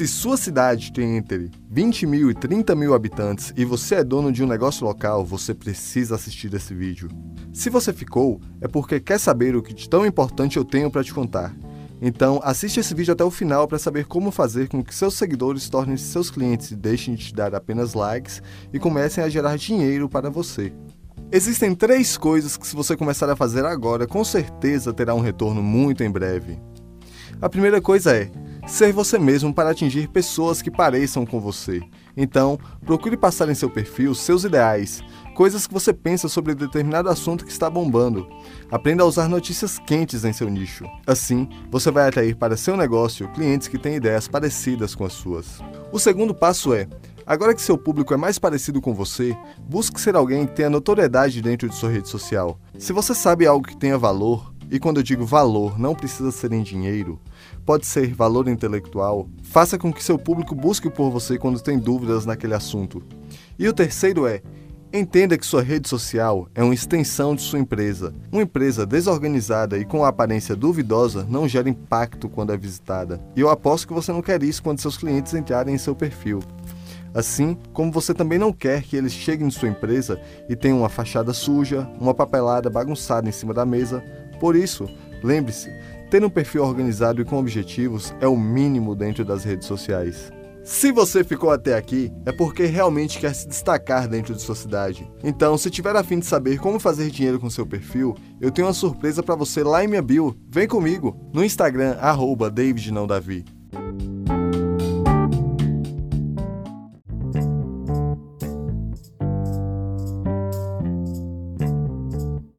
Se sua cidade tem entre 20 mil e 30 mil habitantes e você é dono de um negócio local, você precisa assistir esse vídeo. Se você ficou, é porque quer saber o que de tão importante eu tenho para te contar. Então, assiste esse vídeo até o final para saber como fazer com que seus seguidores tornem -se seus clientes e deixem de te dar apenas likes e comecem a gerar dinheiro para você. Existem três coisas que, se você começar a fazer agora, com certeza terá um retorno muito em breve. A primeira coisa é ser você mesmo para atingir pessoas que pareçam com você. Então, procure passar em seu perfil seus ideais, coisas que você pensa sobre determinado assunto que está bombando. Aprenda a usar notícias quentes em seu nicho. Assim, você vai atrair para seu negócio clientes que têm ideias parecidas com as suas. O segundo passo é Agora que seu público é mais parecido com você, busque ser alguém que tenha notoriedade dentro de sua rede social. Se você sabe algo que tenha valor, e quando eu digo valor, não precisa ser em dinheiro, pode ser valor intelectual, faça com que seu público busque por você quando tem dúvidas naquele assunto. E o terceiro é Entenda que sua rede social é uma extensão de sua empresa. Uma empresa desorganizada e com aparência duvidosa não gera impacto quando é visitada. E eu aposto que você não quer isso quando seus clientes entrarem em seu perfil. Assim como você também não quer que eles cheguem em sua empresa e tenham uma fachada suja, uma papelada bagunçada em cima da mesa. Por isso, lembre-se, ter um perfil organizado e com objetivos é o mínimo dentro das redes sociais. Se você ficou até aqui, é porque realmente quer se destacar dentro de sua cidade. Então, se tiver a fim de saber como fazer dinheiro com seu perfil, eu tenho uma surpresa para você lá em minha bio. Vem comigo no Instagram @davidnãodavi.